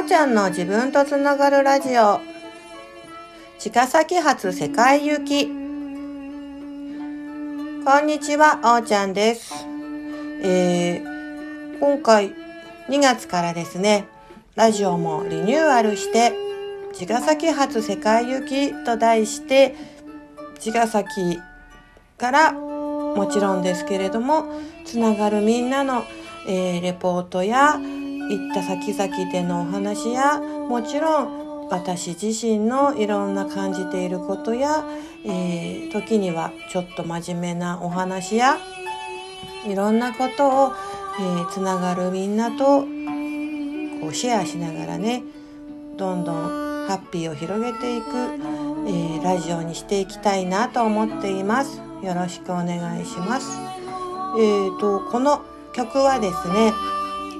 おーちゃんの自分とつながるラジオ。茅ヶ崎発世界行き。こんにちはおーちゃんです。えー、今回2月からですねラジオもリニューアルして茅ヶ崎発世界行きと題して茅ヶ崎からもちろんですけれどもつながるみんなの、えー、レポートや行った先々でのお話やもちろん私自身のいろんな感じていることや、えー、時にはちょっと真面目なお話やいろんなことを、えー、つながるみんなとこうシェアしながらねどんどんハッピーを広げていく、えー、ラジオにしていきたいなと思っています。よろしくお願いします。えーと、この曲はですね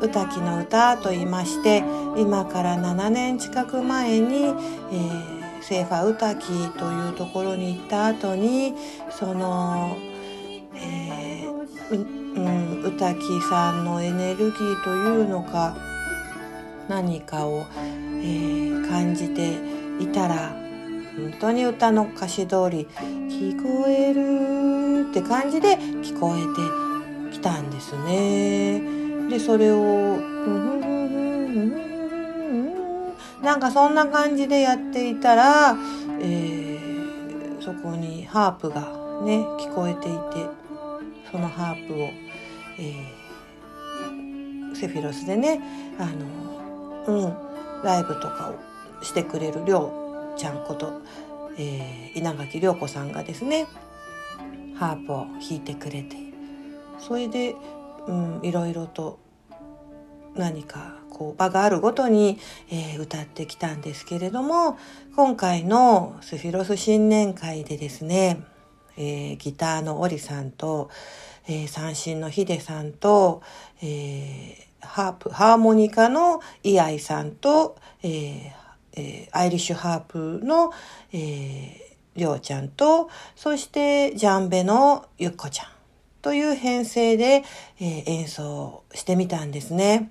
歌きの歌と言いまして今から7年近く前に、えー、セーファ歌きというところに行った後にその、えー、うん、歌きさんのエネルギーというのか何かを、えー、感じていたら本当に歌の歌詞通り聞こえるって感じで聞こえてきたんですね。でそれを。なんかそんな感じでやっていたら、えー、そこにハープがね聞こえていてそのハープを、えー、セフィロスでねあの、うん、ライブとかをしてくれるりょうちゃんこと、えー、稲垣涼子さんがですねハープを弾いてくれてそれで、うん、いろいろと何かこう場があるごとに、えー、歌ってきたんですけれども今回のスフィロス新年会でですね、えー、ギターのオリさんと、えー、三振のヒデさんと、えー、ハープハーモニカのイアイさんと、えーえー、アイリッシュハープの、えー、りょうちゃんとそしてジャンベのゆっこちゃんという編成で、えー、演奏してみたんですね。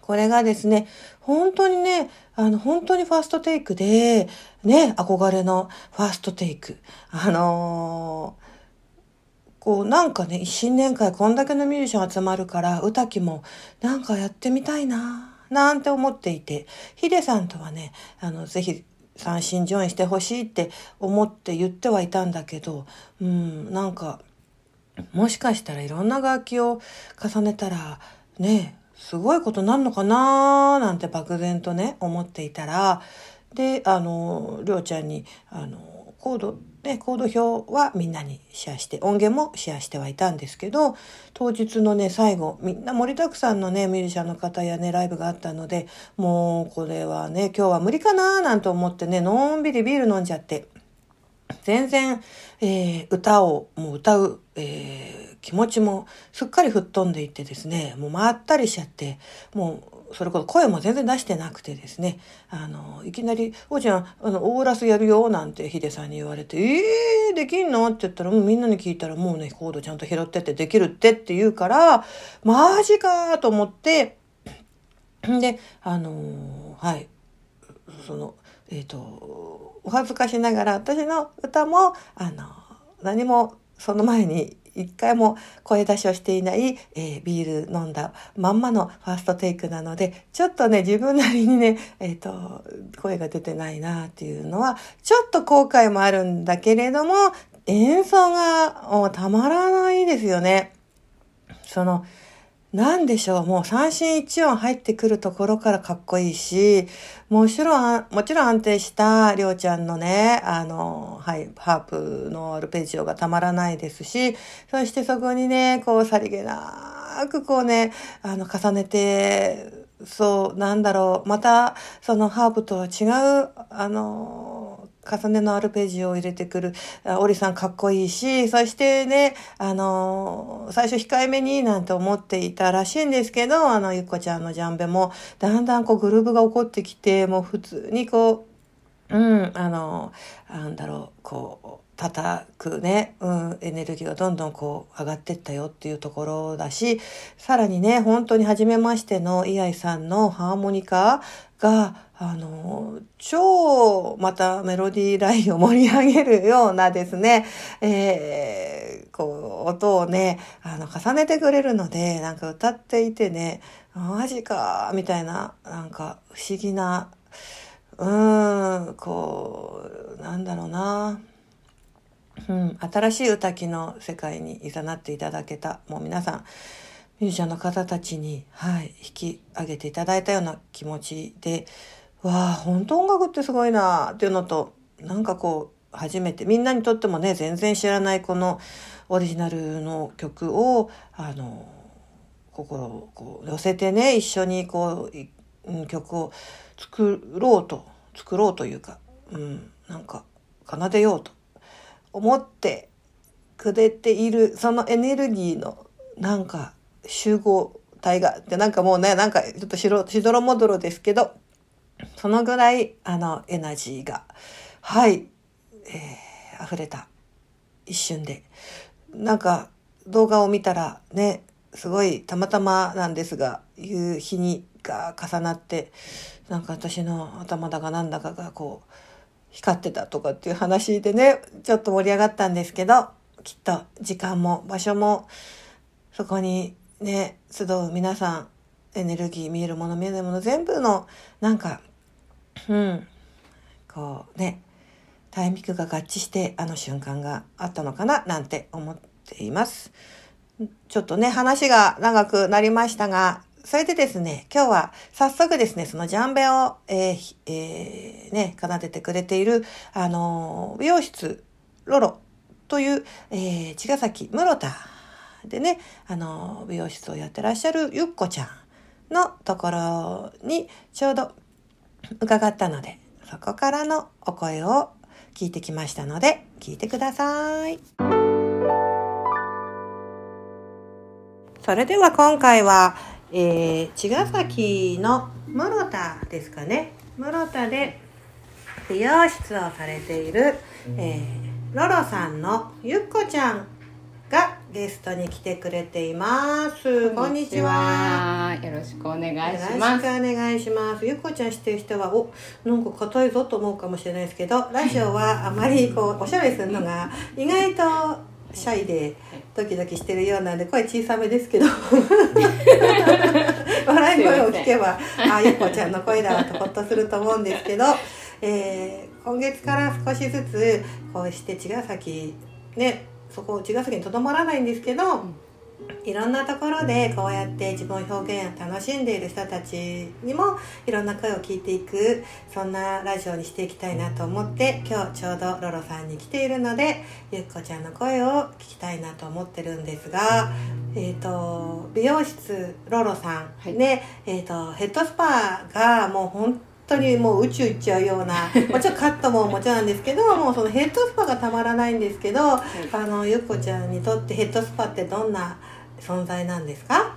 これがですね、本当にね、あの、本当にファーストテイクで、ね、憧れのファーストテイク。あのー、こう、なんかね、新年会こんだけのミュージシャン集まるから、歌きもなんかやってみたいな、なんて思っていて、ヒデさんとはね、あの、ぜひ、三振ジョインしてほしいって思って言ってはいたんだけど、うん、なんか、もしかしたらいろんな楽器を重ねたらねすごいことなんのかなーなんて漠然とね思っていたらであのりょうちゃんにあのコードね、コード表はみんなにシェアして音源もシェアしてはいたんですけど当日のね最後みんな盛りだくさんのねミュージシャンの方やねライブがあったのでもうこれはね今日は無理かなーなんて思ってねのんびりビール飲んじゃって全然、えー、歌をもう歌う、えー、気持ちもすっかり吹っ飛んでいってですね、もうまったりしちゃって、もうそれこそ声も全然出してなくてですね、あの、いきなり、おうちゃん、あの、オーラスやるよ、なんてヒデさんに言われて、えー、できんの？って言ったら、もうみんなに聞いたら、もうね、コードちゃんと拾ってってできるってって言うから、マジかと思って、で、あのはい、その、えっ、ー、と、お恥ずかしながら私の歌も、あの、何もその前に一回も声出しをしていない、えー、ビール飲んだまんまのファーストテイクなので、ちょっとね、自分なりにね、えっ、ー、と、声が出てないなっていうのは、ちょっと後悔もあるんだけれども、演奏がたまらないですよね。その、なんでしょう、もう三振一音入ってくるところからかっこいいし、もちろん、もちろん安定したりょうちゃんのね、あの、はい、ハープのアルペジオがたまらないですし、そしてそこにね、こうさりげなくこうね、あの、重ねて、そう、なんだろう、また、そのハープとは違う、あの、重ねのアルペジオを入れてくる、オリさんかっこいいし、そしてね、あの、最初控えめになんて思っていたらしいんですけど、あの、ゆっこちゃんのジャンベも、だんだんこうグルーブが起こってきて、もう普通にこう、うん、あの、なんだろう、こう、叩くね、うん、エネルギーがどんどんこう上がってったよっていうところだし、さらにね、本当に初めましてのイアイさんのハーモニカがあの超またメロディーラインを盛り上げるようなですね、えー、こう音をねあの重ねてくれるのでなんか歌っていてねマジかみたいななんか不思議なうーんこうなんだろうな。うん、新しい歌機の世界にいざなっていただけたもう皆さんミュージシャンの方たちに、はい、引き上げていただいたような気持ちでわあ本当音楽ってすごいなっていうのとなんかこう初めてみんなにとってもね全然知らないこのオリジナルの曲をあの心をこう寄せてね一緒にこう曲を作ろうと作ろうというか、うん、なんか奏でようと思ってくれているそのエネルギーのなんか集合体がってなんかもうねなんかちょっとしろしどろもどろですけどそのぐらいあのエナジーがはい、えー、溢れた一瞬で。なんか動画を見たらねすごいたまたまなんですが夕日にが重なってなんか私の頭だかなんだかがこう光ってたとかっていう話でね、ちょっと盛り上がったんですけど、きっと時間も場所もそこにね、集う皆さん、エネルギー、見えるもの、見えないもの、全部の、なんか、うん、こうね、タイミングが合致してあの瞬間があったのかな、なんて思っています。ちょっとね、話が長くなりましたが、それでですね、今日は早速ですね、そのジャンベを、えーえー、ね、奏でてくれている、あの、美容室、ロロという、えー、茅ヶ崎室田でね、あの、美容室をやってらっしゃるゆっこちゃんのところにちょうど伺ったので、そこからのお声を聞いてきましたので、聞いてください。それでは今回は、えー、茅ヶ崎の室田ですかね室田で美容室をされている、えー、ロロさんのゆっこちゃんがゲストに来てくれています。こんにちは。よろしくお願いします。よろしくお願いします。ゆっこちゃん知ってる人はおなんか硬いぞと思うかもしれないですけどラジオはあまりこうおしゃべりするのが意外とシャイでドキドキしてるようなんで声小さめですけど。笑い声を聞けばあゆっこちゃんの声だとほっとすると思うんですけど、えー、今月から少しずつこうして茅ヶ崎ねそこ茅ヶ崎にとどまらないんですけど、うん。いろんなところでこうやって自分表現を楽しんでいる人たちにもいろんな声を聞いていくそんなラジオにしていきたいなと思って今日ちょうどロロさんに来ているのでゆっこちゃんの声を聞きたいなと思ってるんですが、えーと、美容室ロロさん、はい、ねえーと、ヘッドスパがもう本当にもう宇宙行っちゃうようなもちろんカットももちろんなんですけどもうそのヘッドスパがたまらないんですけど、はい、あのゆっこちゃんにとってヘッドスパってどんな存在なんですか？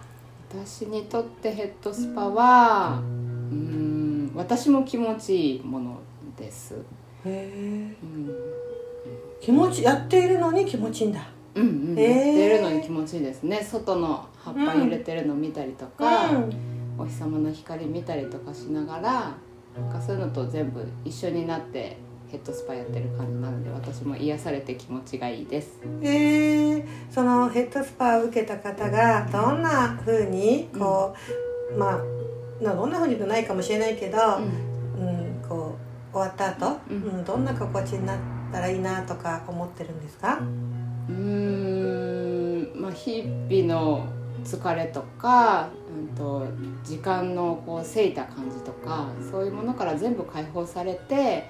私にとってヘッドスパはうん私も気持ちいいものです。へえ、うん、気持ちやっているのに気持ちいいんだ。うんうん、やってるのに気持ちいいですね。外の葉っぱ揺れてるの見たりとか、うん、お日様の光見たりとかしながらなんかそういうのと全部一緒になってヘッドスパやってる感じなので私も癒されて気持ちがいいです。えー、そのヘッドスパを受けた方がどんなふうにこう、うん、まあどんなふうにもないかもしれないけど、うん、うん、こう終わった後、うん、うん、どんな心地になったらいいなとか思ってるんですか？うんまあ日々の疲れとか、うんと、時間のこうせいた感じとかそういうものから全部解放されて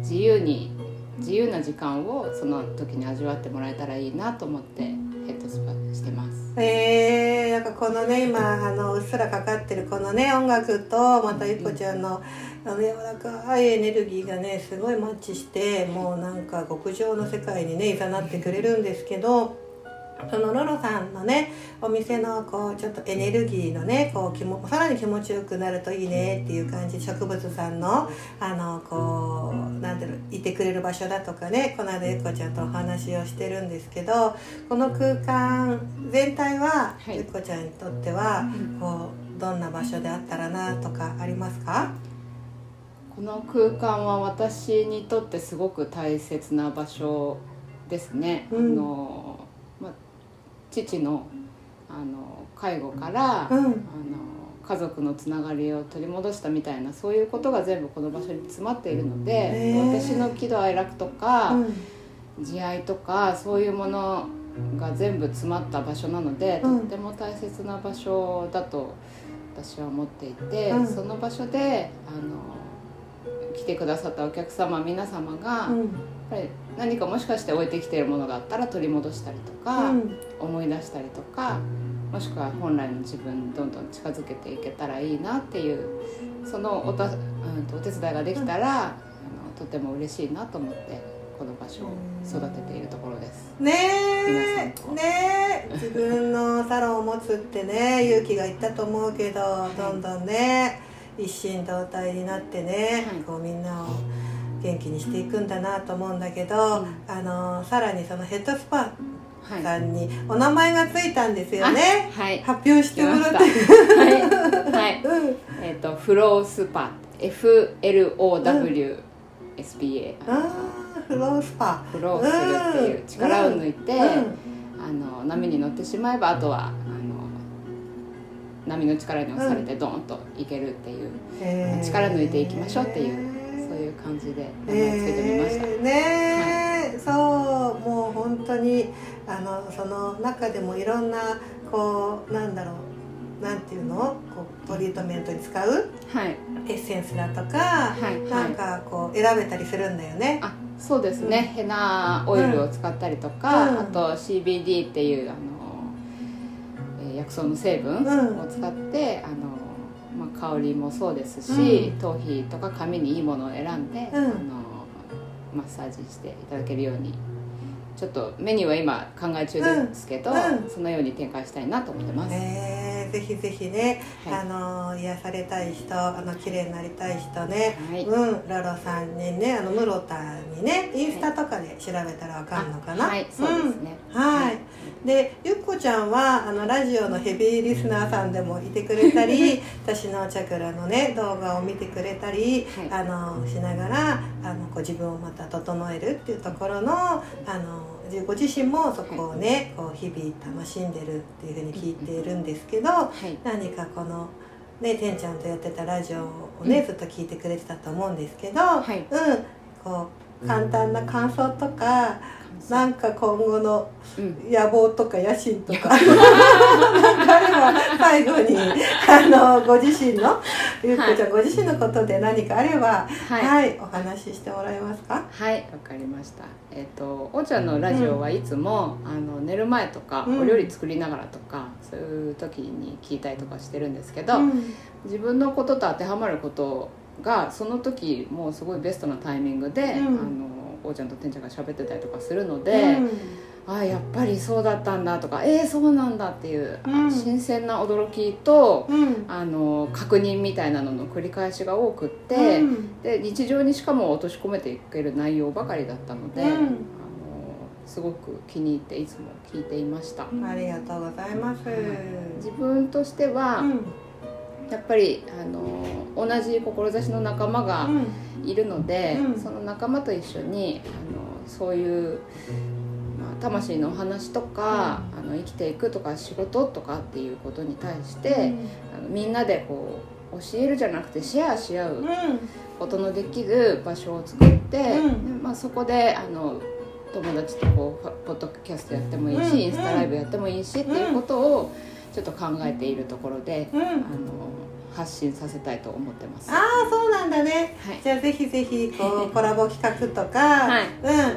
自由に自由な時間をその時に味わってもらえたらいいなと思ってヘッドスパしてます。えー、なんかこのね今あのうっすらかかってるこのね音楽とまたゆっこちゃんのあの柔らかいエネルギーがねすごいマッチしてもうなんか極上の世界にねいざなってくれるんですけど。そのロロさんのねお店のこうちょっとエネルギーのねこう気もさらに気持ちよくなるといいねっていう感じ植物さんのあのこうなんていうのいてくれる場所だとかねこの間ゆっこちゃんとお話をしてるんですけどこの空間全体は、ゆっこちゃんにとってはこうどんな場所であったらなとかありますか？この空間は私にとってすごく大切な場所ですね。うん。あのまあ、父のあの介護から、うん。あの家族のつながりを取り戻したみたいなそういうことが全部この場所に詰まっているので、私の喜怒哀楽とか、うん。慈愛とかそういうものが全部詰まった場所なので、うん。とっても大切な場所だと私は思っていて、うん。その場所であの来てくださったお客様皆様が、やっうんぱり何かもしかして置いてきているものがあったら取り戻したりとか、うん。思い出したりとかもしくは本来の自分にどんどん近づけていけたらいいなっていうそのおた、うん、とお手伝いができたら、あのとても嬉しいなと思ってこの場所を育てているところです。ねえ。ねえ。自分のサロンを持つってね勇気がいったと思うけどどんどんね一心同体になってね、はい。こうみんなを元気にしていくんだなと思うんだけど、うん。あのさらにそのヘッドスパはい。さんにお名前がついたんですよね、はい。発表してもらって。はい。はい。うん。えっ、とフロースパ。F L O W S P A、あーフロースパ。フローするっていう力を抜いて、うん。あの波に乗ってしまえばあとは波の力に押されてドーンといけるっていう、へー力抜いていきましょうっていうそういう感じで名前つけてみました。えーねえ、そうもう本当にあのその中でもいろんなこうなんだろうなんていうのこうトリートメントに使うはい。エッセンスだとか、はい。なんはい。かこう選べたりするんだよね。あそうですね、ヘナオイルを使ったりとか、うんあと CBD っていうあの、えー薬草の成分うん。を使って、あのまあ、香りもそうですし、うん。頭皮とか髪にいいものを選んで、うん。あのマッサージしていただけるように。ちょっとメニューは今考え中ですけど、うん。うん。そのように展開したいなと思ってます、えーぜひぜひね、はい。あの癒されたい人あの綺麗になりたい人ね、はい。うんロロさんにねあの室田にねインスタとかで調べたらわかんのかな、はい。そうですね、うん。はい。でゆっこちゃんはあのラジオのヘビーリスナーさんでもいてくれたり 私のチャクラのね動画を見てくれたり、はい。あのしながらあのこう自分をまた整えるっていうところのあの自ご自身もそこをね、こう日々楽しんでるっていうふうに聞いているんですけど、はい。何かこのねてんちゃんとやってたラジオをね、うん。ずっと聞いてくれてたと思うんですけど、はい。うん。こう簡単な感想とか、なんか今後のうん。野望とか野心とか。なんかあれば最後に あのご自身のゆっこちゃん、ご自身のことで何かあればはい。はい、お話ししてもらえますか？はい、わかりました。えっ、と、おーちゃんのラジオはいつも、あの寝る前とか、うん。お料理作りながらとか、そういう時に聞いたりとかしてるんですけど、うん。自分のことと当てはまることがその時もうすごいベストなタイミングで、うん。あのおーちゃんとてんちゃんが喋ってたりとかするので、ああやっぱりそうだったんだとか、えー、そうなんだっていう、うん。新鮮な驚きと。うん。うんあの確認みたいなのの繰り返しが多くって、うん。で日常にしかも落とし込めていける内容ばかりだったので、うん。あのすごく気に入っていつも聞いていました、ありがとうございます。自分としては、うん。やっぱりあの同じ志の仲間がいるので、うん。その仲間と一緒にあのそういう、まあ、魂のお話とか、あの生きていくとか仕事とかっていうことに対して、あのみんなでこう教えるじゃなくてシェアし合ううん。ことのできる場所を作って、まあ、そこであの友達とこうポポッドキャストやってもいいし、うん。インスタライブやってもいいしっていうことをちょっと考えているところで、うん。あの発信させたいと思ってます。ああそうなんだね。はい。じゃあぜひぜひこうコラボ企画とか、はい。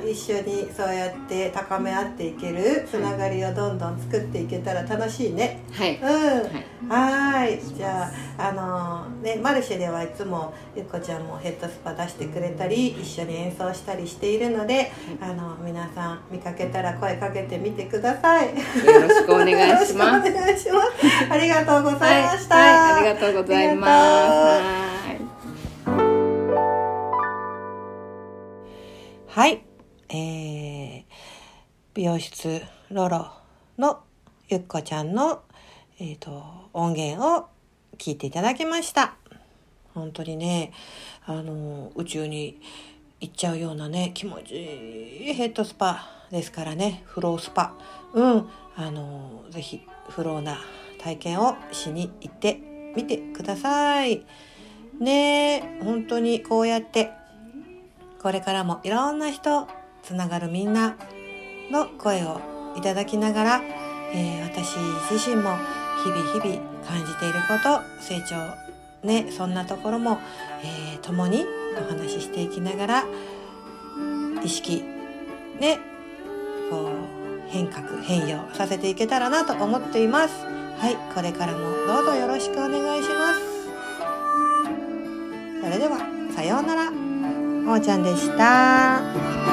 うん、一緒にそうやって高め合っていけるつながりをどんどん作っていけたら楽しいね。はい。うん。はい。はーい。じゃああのねマルシェではいつもゆっこちゃんもヘッドスパ出してくれたり一緒に演奏したりしているのであの皆さん見かけたら声かけてみてください。よろしくお願いします。よろしくお願いします。ありがとうございました、はい、はい、ありがとうございます。ありがとう。はい。はい、えー、美容室ロロのゆっこちゃんの、えー、と音源を聞いていただきました。本当にねあの宇宙に行っちゃうようなね気持ちいいヘッドスパですからねフロースパ。うん。あのぜひフローな体験をしに行ってみてください。ね本当にこうやってこれからもいろんな人つながるみんなの声をいただきながら、えー、私自身も日々日々感じていること成長ねそんなところも、えー、共にお話ししていきながら意識ねこう変革変容させていけたらなと思っています。はいこれからもどうぞよろしくお願いしますそれではさようならもーちゃんでした。